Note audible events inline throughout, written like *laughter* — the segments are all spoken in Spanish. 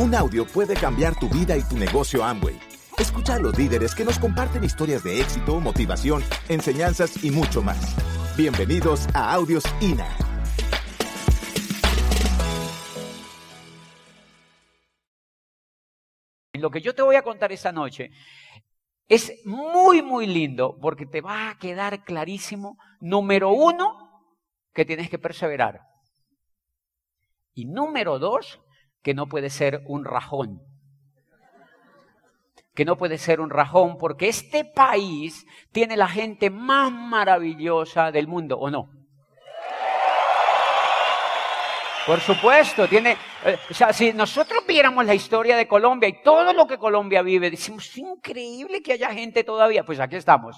Un audio puede cambiar tu vida y tu negocio Amway. Escucha a los líderes que nos comparten historias de éxito, motivación, enseñanzas y mucho más. Bienvenidos a Audios INA. Lo que yo te voy a contar esta noche es muy, muy lindo porque te va a quedar clarísimo, número uno, que tienes que perseverar. Y número dos, que no puede ser un rajón. Que no puede ser un rajón porque este país tiene la gente más maravillosa del mundo, ¿o no? Por supuesto, tiene, eh, o sea, si nosotros viéramos la historia de Colombia y todo lo que Colombia vive, decimos, es increíble que haya gente todavía, pues aquí estamos.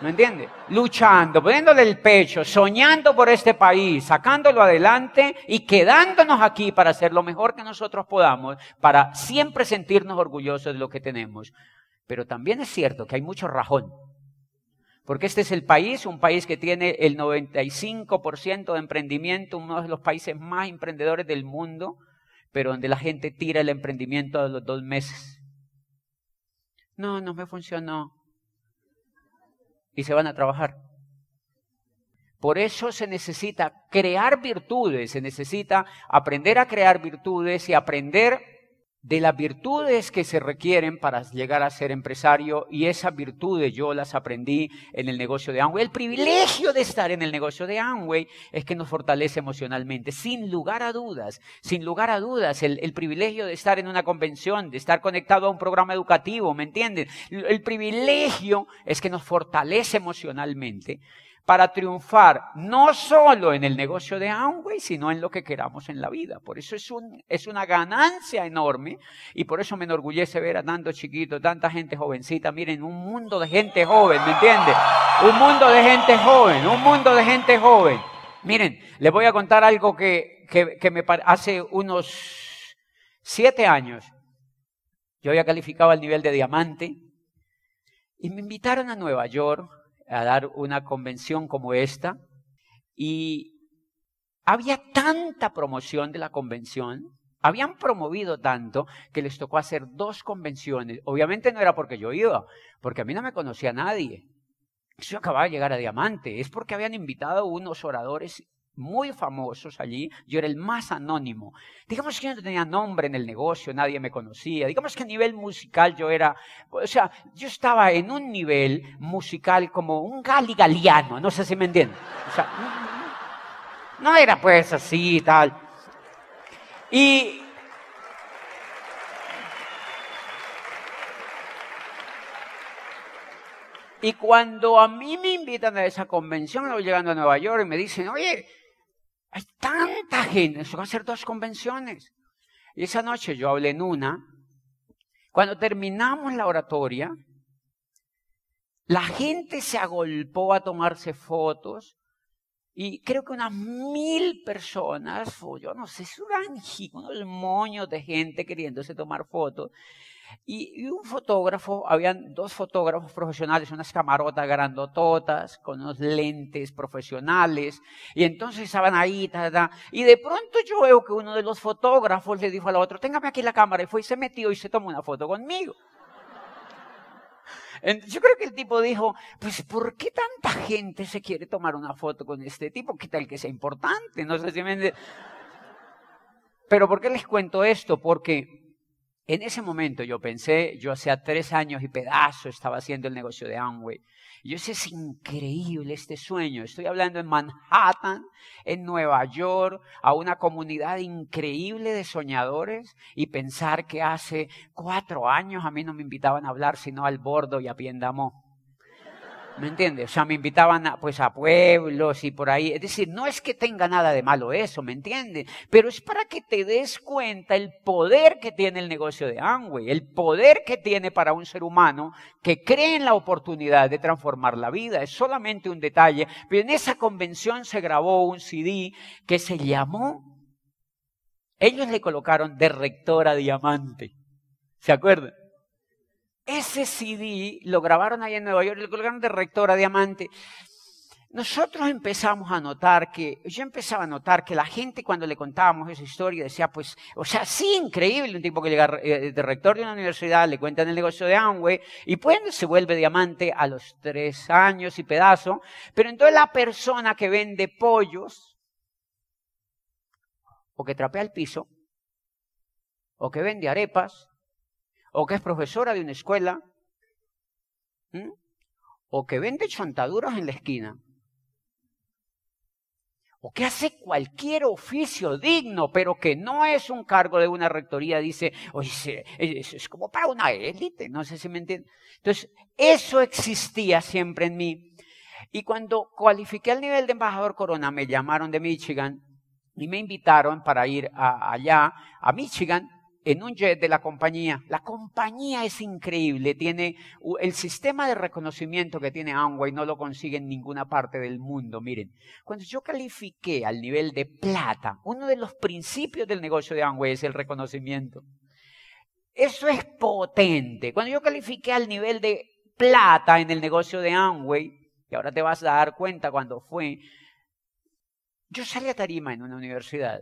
¿Me entiende? Luchando, poniéndole el pecho, soñando por este país, sacándolo adelante y quedándonos aquí para hacer lo mejor que nosotros podamos, para siempre sentirnos orgullosos de lo que tenemos. Pero también es cierto que hay mucho rajón. Porque este es el país, un país que tiene el 95% de emprendimiento, uno de los países más emprendedores del mundo, pero donde la gente tira el emprendimiento a los dos meses. No, no me funcionó y se van a trabajar. Por eso se necesita crear virtudes, se necesita aprender a crear virtudes y aprender de las virtudes que se requieren para llegar a ser empresario y esas virtudes yo las aprendí en el negocio de Amway. El privilegio de estar en el negocio de Amway es que nos fortalece emocionalmente, sin lugar a dudas, sin lugar a dudas, el, el privilegio de estar en una convención, de estar conectado a un programa educativo, ¿me entienden? El privilegio es que nos fortalece emocionalmente para triunfar no solo en el negocio de Amway, sino en lo que queramos en la vida. Por eso es, un, es una ganancia enorme y por eso me enorgullece ver a tantos chiquitos, tanta gente jovencita. Miren, un mundo de gente joven, ¿me entiende? Un mundo de gente joven, un mundo de gente joven. Miren, les voy a contar algo que, que, que me hace unos siete años. Yo había calificado al nivel de diamante y me invitaron a Nueva York a dar una convención como esta y había tanta promoción de la convención, habían promovido tanto que les tocó hacer dos convenciones. Obviamente no era porque yo iba, porque a mí no me conocía nadie. Yo acababa de llegar a Diamante, es porque habían invitado unos oradores muy famosos allí, yo era el más anónimo. Digamos que yo no tenía nombre en el negocio, nadie me conocía. Digamos que a nivel musical yo era, o sea, yo estaba en un nivel musical como un gali galiano, no sé si me entienden. O sea, no, era pues así y tal. Y Y cuando a mí me invitan a esa convención, voy llegando a Nueva York y me dicen, oye, hay tanta gente, se van a hacer dos convenciones. Y esa noche yo hablé en una. Cuando terminamos la oratoria, la gente se agolpó a tomarse fotos y creo que unas mil personas, yo no sé, es un unos moños de gente queriéndose tomar fotos. Y, un fotógrafo, habían dos fotógrafos profesionales, unas camarotas grandototas, con unos lentes profesionales, y entonces estaban ahí, y de pronto yo veo que uno de los fotógrafos le dijo al otro, téngame aquí la cámara, y fue y se metió y se tomó una foto conmigo. *laughs* Yo creo que el tipo dijo, pues ¿por qué tanta gente se quiere tomar una foto con este tipo? ¿Qué tal que sea importante? No sé si me... Pero ¿por qué les cuento esto? Porque en ese momento yo pensé, yo hacía tres años y pedazo estaba haciendo el negocio de Amway. Y yo decía, es increíble este sueño. Estoy hablando en Manhattan, en Nueva York, a una comunidad increíble de soñadores y pensar que hace cuatro años a mí no me invitaban a hablar sino al bordo y a Piendamó. ¿Me entiendes? O sea, me invitaban a, pues a pueblos y por ahí. Es decir, no es que tenga nada de malo eso, ¿me entiendes? Pero es para que te des cuenta el poder que tiene el negocio de Amway, el poder que tiene para un ser humano que cree en la oportunidad de transformar la vida. Es solamente un detalle. Pero en esa convención se grabó un CD que se llamó, ellos le colocaron de rector a diamante. ¿Se acuerdan? Ese CD lo grabaron ahí en Nueva York lo colocaron de rector a diamante. nosotros empezamos a notar que, yo empezaba a notar que la gente cuando le contábamos esa historia decía, pues, o sea, sí, increíble, un tipo que llega eh, de rector de una universidad, le cuentan el negocio de Amway, y pues se vuelve diamante a los tres años y pedazo, pero entonces la persona que vende pollos, o que trapea el piso, o que vende arepas, o que es profesora de una escuela, o que vende chantaduras en la esquina, o que hace cualquier oficio digno, pero que no es un cargo de una rectoría, dice, oye, es como para una élite, no sé si me entienden. Entonces, eso existía siempre en mí. Y cuando cualifiqué al nivel de embajador corona, me llamaron de Michigan y me invitaron para ir allá, a Michigan, en un jet de la compañía. La compañía es increíble, tiene el sistema de reconocimiento que tiene Amway no lo consigue en ninguna parte del mundo. Miren, cuando yo califiqué al nivel de plata, uno de los principios del negocio de Amway es el reconocimiento. Eso es potente. Cuando yo califiqué al nivel de plata en el negocio de Amway, y ahora te vas a dar cuenta cuando fue, yo salí a tarima en una universidad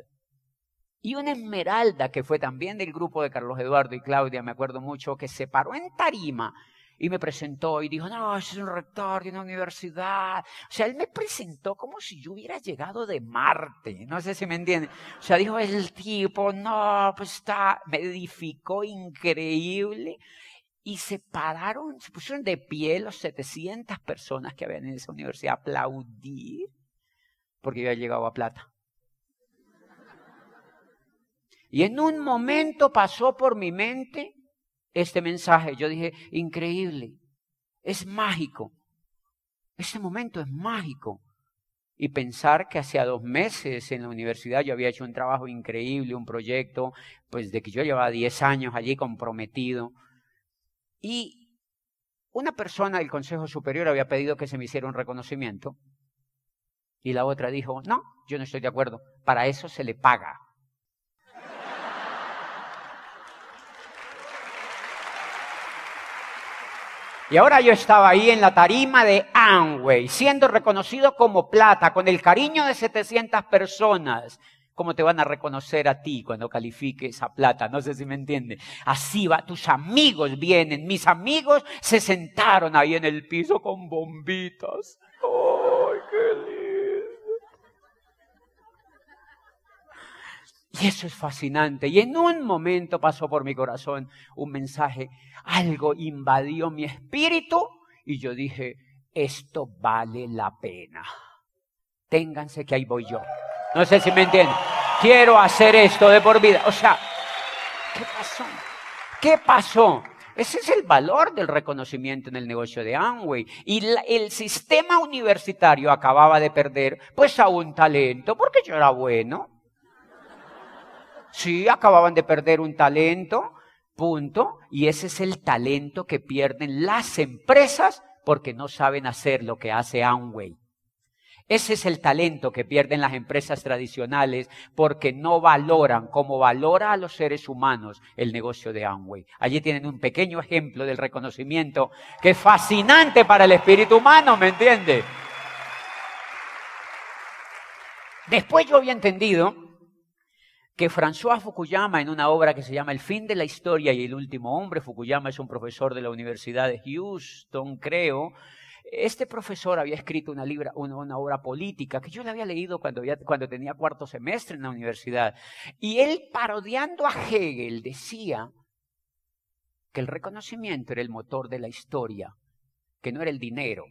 y una Esmeralda, que fue también del grupo de Carlos Eduardo y Claudia, me acuerdo mucho, que se paró en tarima y me presentó y dijo, no, es un rector de una universidad. O sea, él me presentó como si yo hubiera llegado de Marte. No sé si me entienden. O sea, dijo, el tipo, no, pues está, me edificó increíble. Y se pararon, se pusieron de pie los 700 personas que habían en esa universidad a aplaudir porque yo había llegado a plata. Y en un momento pasó por mi mente este mensaje. Yo dije, increíble, es mágico. Ese momento es mágico. Y pensar que hacía dos meses en la universidad yo había hecho un trabajo increíble, un proyecto, pues de que yo llevaba 10 años allí comprometido. Y una persona del Consejo Superior había pedido que se me hiciera un reconocimiento. Y la otra dijo, no, yo no estoy de acuerdo, para eso se le paga. Y ahora yo estaba ahí en la tarima de Amway, siendo reconocido como plata, con el cariño de 700 personas. ¿Cómo te van a reconocer a ti cuando califiques a plata? No sé si me entienden. Así va, tus amigos vienen. Mis amigos se sentaron ahí en el piso con bombitas. ¡Ay, qué lindo! Y eso es fascinante. Y en un momento pasó por mi corazón un mensaje. Algo invadió mi espíritu y yo dije, esto vale la pena. Ténganse que ahí voy yo. No sé si me entienden. Quiero hacer esto de por vida. O sea, ¿qué pasó? ¿Qué pasó? Ese es el valor del reconocimiento en el negocio de Amway. Y el sistema universitario acababa de perder pues a un talento porque yo era bueno. Sí, acababan de perder un talento, punto. Y ese es el talento que pierden las empresas porque no saben hacer lo que hace Amway. Ese es el talento que pierden las empresas tradicionales porque no valoran como valora a los seres humanos el negocio de Amway. Allí tienen un pequeño ejemplo del reconocimiento que es fascinante para el espíritu humano, ¿me entiende? Después yo había entendido que François Fukuyama en una obra que se llama El fin de la historia y el último hombre, Fukuyama es un profesor de la Universidad de Houston, creo, este profesor había escrito una, una, obra política que yo la había leído cuando tenía cuarto semestre en la universidad. Y él, parodiando a Hegel, decía que el reconocimiento era el motor de la historia, que no era el dinero,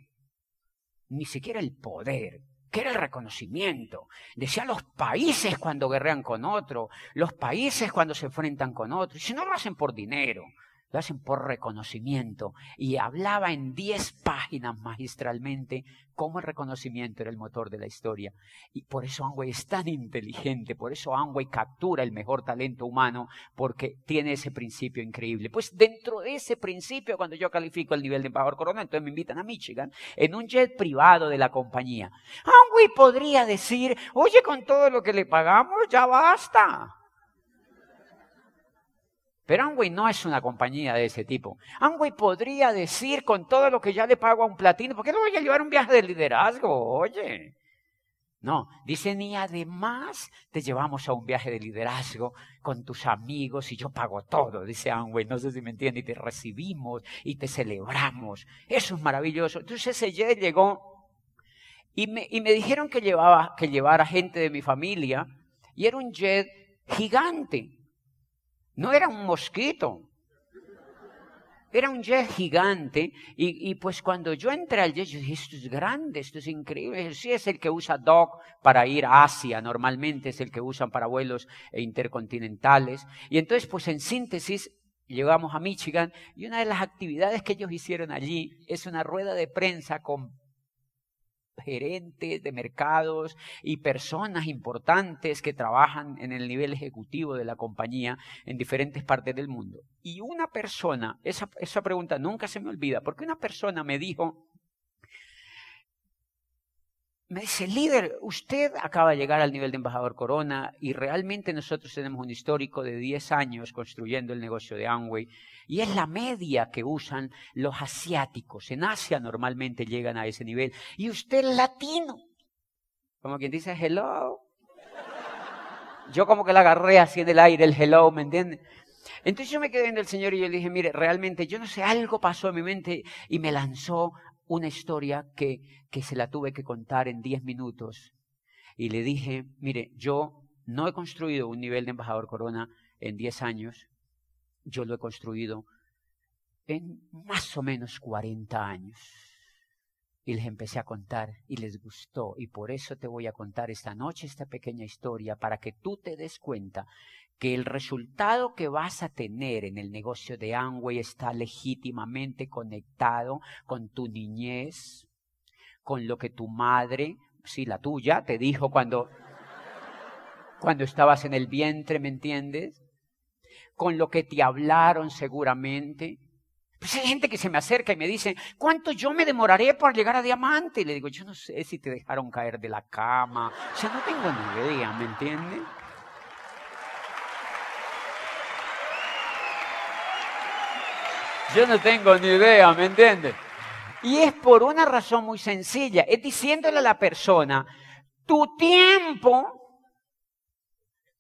ni siquiera el poder, que era el reconocimiento. Decía los países cuando guerrean con otro, los países cuando se enfrentan con otro. Y si no lo hacen por dinero, lo hacen por reconocimiento. Y hablaba en diez páginas magistralmente cómo el reconocimiento era el motor de la historia. Y por eso Amway es tan inteligente, por eso Amway captura el mejor talento humano, porque tiene ese principio increíble. Pues dentro de ese principio, cuando yo califico el nivel de embajador corona, entonces me invitan a Michigan en un jet privado de la compañía. Amway podría decir, oye, con todo lo que le pagamos, ya basta. Pero Amway no es una compañía de ese tipo. Amway podría decir con todo lo que ya le pago a un platino, ¿por qué no voy a llevar un viaje de liderazgo? Oye. No, dice, ni además te llevamos a un viaje de liderazgo con tus amigos y yo pago todo, dice Amway, no sé si me entiende, y te recibimos y te celebramos. Eso es maravilloso. Entonces jet llegó y me, y me dijeron que, llevaba, que llevara gente de mi familia y era un jet gigante. No era un mosquito. Era un jet gigante y, pues cuando yo entré al jet, yo dije, esto es grande, esto es increíble. Sí, es el que usa Doc para ir a Asia, normalmente es el que usan para vuelos intercontinentales. Y entonces, pues en síntesis, llegamos a Michigan y una de las actividades que ellos hicieron allí es una rueda de prensa con gerentes de mercados y personas importantes que trabajan en el nivel ejecutivo de la compañía en diferentes partes del mundo. Y una persona, esa, esa pregunta nunca se me olvida, porque una persona me dijo, me dice, líder, usted acaba de llegar al nivel de embajador Corona y realmente nosotros tenemos un histórico de 10 años construyendo el negocio de Amway y es la media que usan los asiáticos. En Asia normalmente llegan a ese nivel. Y usted latino. Como quien dice hello. Yo como que la agarré así en el aire, el hello, ¿me entiende? Entonces yo me quedé viendo el Señor y yo le dije, mire, realmente yo no sé, algo pasó en mi mente y me lanzó una historia que, que se la tuve que contar en 10 minutos. Y le dije, mire, yo no he construido un nivel de embajador corona en 10 años, yo lo he construido en más o menos 40 años. Y les empecé a contar y les gustó. Y por eso te voy a contar esta noche esta pequeña historia para que tú te des cuenta que el resultado que vas a tener en el negocio de Amway está legítimamente conectado con tu niñez, con lo que tu madre, sí, la tuya, te dijo cuando, cuando estabas en el vientre, ¿me entiendes? con lo que te hablaron seguramente. Pues hay gente que se me acerca y me dice, ¿cuánto yo me demoraré para llegar a diamante? Y le digo, yo no sé si te dejaron caer de la cama. O sea, no tengo ni idea, ¿me entiendes? Yo no tengo ni idea, ¿me entiendes? Y es por una razón muy sencilla. Es diciéndole a la persona, tu tiempo,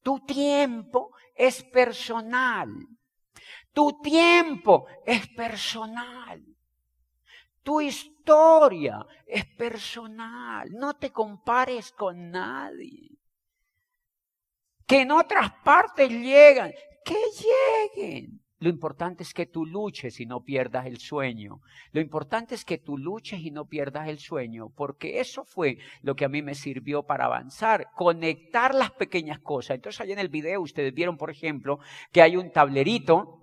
tu tiempo es personal. Tu tiempo es personal. Tu historia es personal. No te compares con nadie. Que en otras partes llegan. Que lleguen. Lo importante es que tú luches y no pierdas el sueño. Lo importante es que tú luches y no pierdas el sueño, porque eso fue lo que a mí me sirvió para avanzar, conectar las pequeñas cosas. Entonces, allá en el video ustedes vieron, por ejemplo, que hay un tablerito.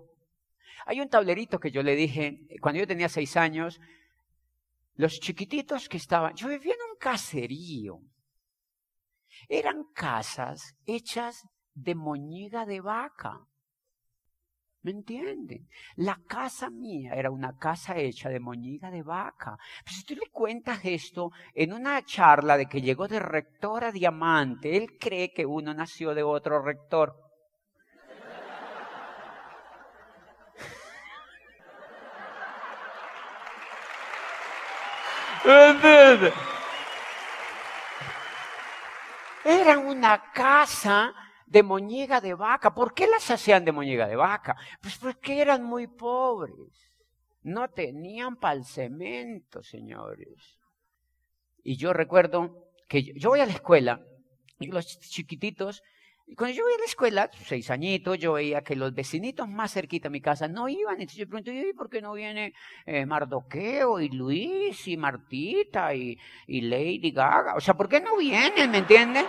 Hay un tablerito que yo le dije, cuando yo tenía seis años, los chiquititos que estaban, yo vivía en un caserío. Eran casas hechas de moñiga de vaca. ¿Me entienden? La casa mía era una casa hecha de moñiga de vaca. Pues si tú le cuentas esto en una charla de que llegó de rector a diamante, él cree que uno nació de otro rector. Era una casa de moñiga de vaca. ¿Por qué las hacían de moñiga de vaca? Pues porque eran muy pobres. No tenían para el cemento, señores. Y yo recuerdo que yo, voy a la escuela y los chiquititos, y cuando yo voy a la escuela, seis añitos, yo veía que los vecinitos más cerquita a mi casa no iban. Entonces yo pregunté, ¿y por qué no viene eh, Mardoqueo y Luis y Martita y, y Lady Gaga? O sea, ¿por qué no vienen? ¿Me entienden?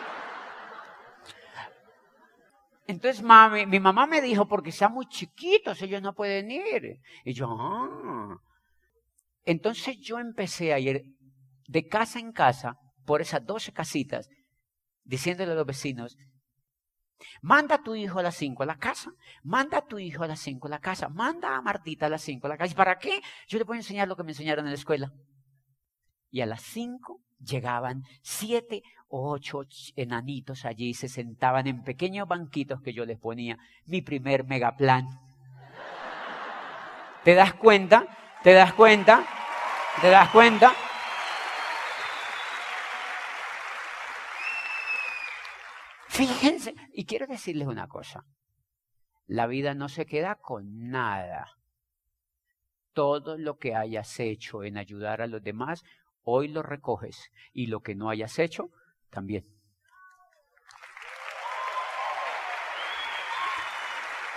Entonces mami, mi mamá me dijo, porque sean muy chiquitos, ellos no pueden ir. Y yo, ah. Entonces yo empecé a ir de casa en casa por esas 12 casitas, diciéndole a los vecinos, manda a tu hijo a las 5 a la casa, manda a tu hijo a las 5 a la casa, manda a Martita a las 5 a la casa. ¿Y para qué? Yo le voy a enseñar lo que me enseñaron en la escuela. Y a las 5 llegaban siete o ocho enanitos allí, se sentaban en pequeños banquitos que yo les ponía, mi primer megaplan. ¿Te das cuenta? ¿Te das cuenta? ¿Te das cuenta? Fíjense, y quiero decirles una cosa. La vida no se queda con nada. Todo lo que hayas hecho en ayudar a los demás, hoy lo recoges. Y lo que no hayas hecho, también.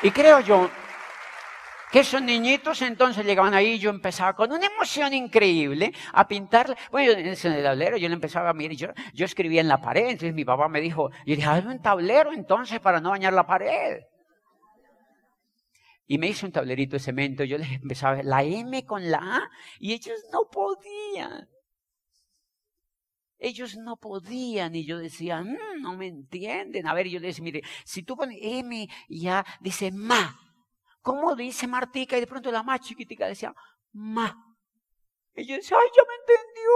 Y creo yo que esos niñitos entonces llegaban ahí y yo empezaba con una emoción increíble a pintar. Bueno, en el tablero yo le empezaba a mirar, yo, yo escribía en la pared, entonces mi papá me dijo, yo dije, hazme un tablero entonces para no bañar la pared. Y me hizo un tablerito de cemento, yo les empezaba a ver la M con la A y ellos no podían. Ellos no podían y yo decía, mm, no me entienden. A ver, yo les decía, mire, si tú pones M y A, dice ma. ¿Cómo dice Martica? Y de pronto la más chiquitica decía, ma. Y yo decía, ay, ya me entendió.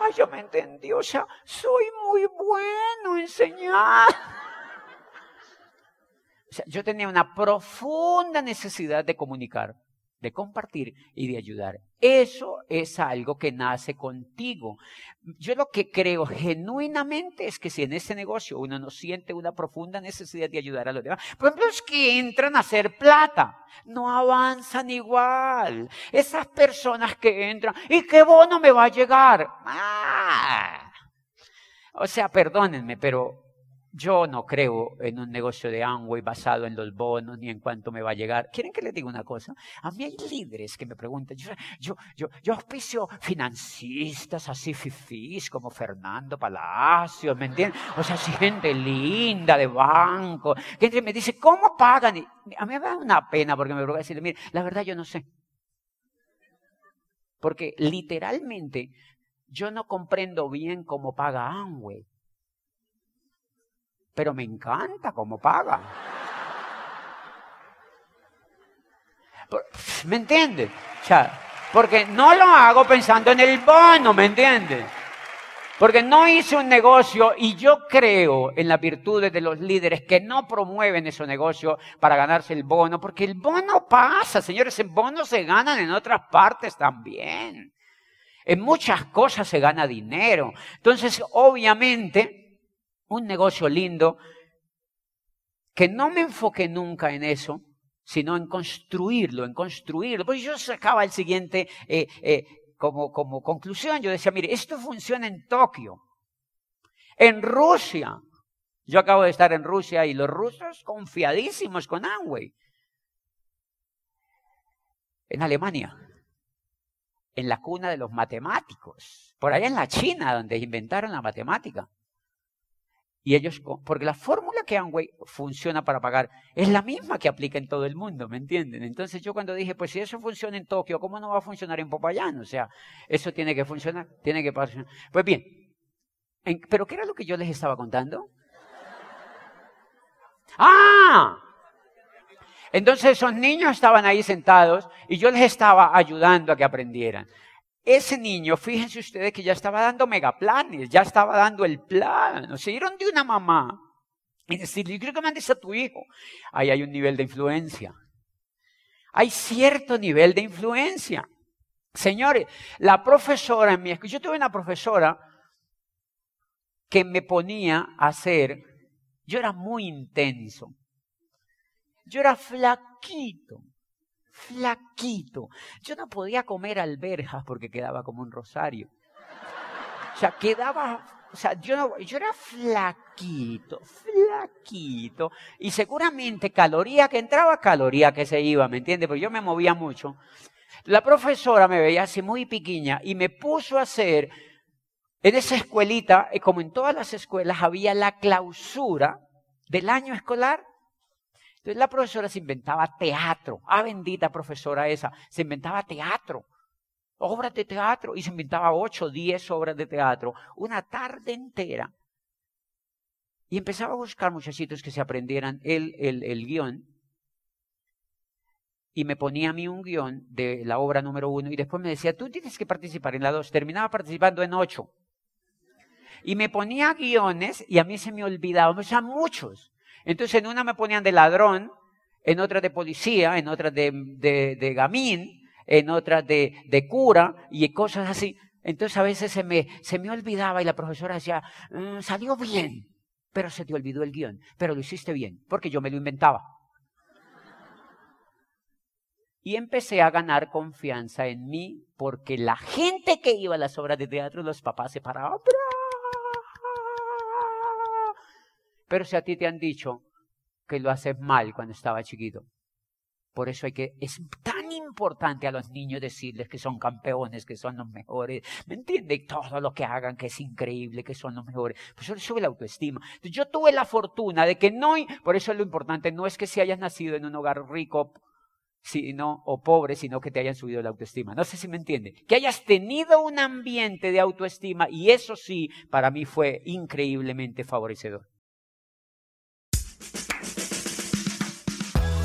Ay, ya me entendió. O sea, soy muy bueno enseñar. O sea, yo tenía una profunda necesidad de comunicar de compartir y de ayudar. Eso es algo que nace contigo. Yo lo que creo genuinamente es que si en este negocio uno no siente una profunda necesidad de ayudar a los demás, por ejemplo, los que entran a hacer plata, no avanzan igual. Esas personas que entran, ¿y qué bono me va a llegar? Ah. O sea, perdónenme, pero yo no creo en un negocio de Amway basado en los bonos ni en cuánto me va a llegar. ¿Quieren que les diga una cosa? A mí hay líderes que me preguntan, yo, yo, yo, auspicio financistas así fifís como Fernando Palacios, ¿me entienden? O sea, gente linda de banco. Que me dice, ¿cómo pagan? Y a mí me da una pena porque me preocupa decirle, mire, la verdad yo no sé. Porque literalmente yo no comprendo bien cómo paga Amway pero me encanta cómo paga. ¿Me entiendes? O sea, porque no lo hago pensando en el bono, ¿me entiendes? Porque no hice un negocio y yo creo en las virtudes de los líderes que no promueven ese negocio para ganarse el bono, porque el bono pasa, señores, el bono se ganan en otras partes también. En muchas cosas se gana dinero. Entonces, obviamente, un negocio lindo, que no me enfoqué nunca en eso, sino en construirlo, en construirlo. Pues yo sacaba el siguiente eh, eh, como, como conclusión, yo decía, mire, esto funciona en Tokio, en Rusia. Yo acabo de estar en Rusia y los rusos confiadísimos con Amway. En Alemania, en la cuna de los matemáticos, por allá en la China, donde inventaron la matemática. Y ellos, porque la fórmula que Amway funciona para pagar es la misma que aplica en todo el mundo, ¿me entienden? Entonces yo cuando dije, pues si eso funciona en Tokio, ¿cómo no va a funcionar en Popayán? O sea, eso tiene que funcionar, tiene que pasar. Pues bien, ¿pero qué era lo que yo les estaba contando? *laughs* ¡Ah! Entonces esos niños estaban ahí sentados y yo les estaba ayudando a que aprendieran. Ese niño, fíjense ustedes que ya estaba dando megaplanes, ya estaba dando el plan. Se dieron de una mamá y decirle, yo quiero que mandes a tu hijo. Ahí hay un nivel de influencia. Hay cierto nivel de influencia. Señores, la profesora en mi escuela, yo tuve una profesora que me ponía a hacer, yo era muy intenso, yo era flaquito, flaquito. Yo no podía comer alberjas porque quedaba como un rosario. O sea, quedaba, o sea, yo, no, yo era flaquito, flaquito. Y seguramente caloría que entraba, caloría que se iba, ¿me entiendes? Porque yo me movía mucho. La profesora me veía así muy pequeña y me puso a hacer, en esa escuelita, como en todas las escuelas, había la clausura del año escolar. Entonces la profesora se inventaba teatro. Ah, bendita profesora esa. Se inventaba teatro. Obras de teatro. Y se inventaba ocho, diez obras de teatro. Una tarde entera. Y empezaba a buscar muchachitos que se aprendieran el, el, el guion. Y me ponía a mí un guion de la obra número uno. Y después me decía, tú tienes que participar en la dos. Terminaba participando en ocho. Y me ponía guiones y a mí se me olvidaba, o sea, muchos. Entonces en una me ponían de ladrón, en otras de policía, en otras de, gamín, en otras de, de, cura y cosas así. Entonces a veces se me, se me olvidaba y la profesora decía, mm, salió bien, pero se te olvidó el guion, pero lo hiciste bien, porque yo me lo inventaba. Y empecé a ganar confianza en mí porque la gente que iba a las obras de teatro, los papás se paraban. Pero si a ti te han dicho que lo haces mal cuando estaba chiquito, por eso hay que, es tan importante a los niños decirles que son campeones, que son los mejores, ¿me entienden? Todo lo que hagan, que es increíble, que son los mejores. Pues eso sube la autoestima. Yo tuve la fortuna de que no, por eso es lo importante, no es que si hayas nacido en un hogar rico, sino, o pobre, sino que te hayan subido la autoestima. No sé si me entiende. Que hayas tenido un ambiente de autoestima y eso sí, para mí fue increíblemente favorecedor.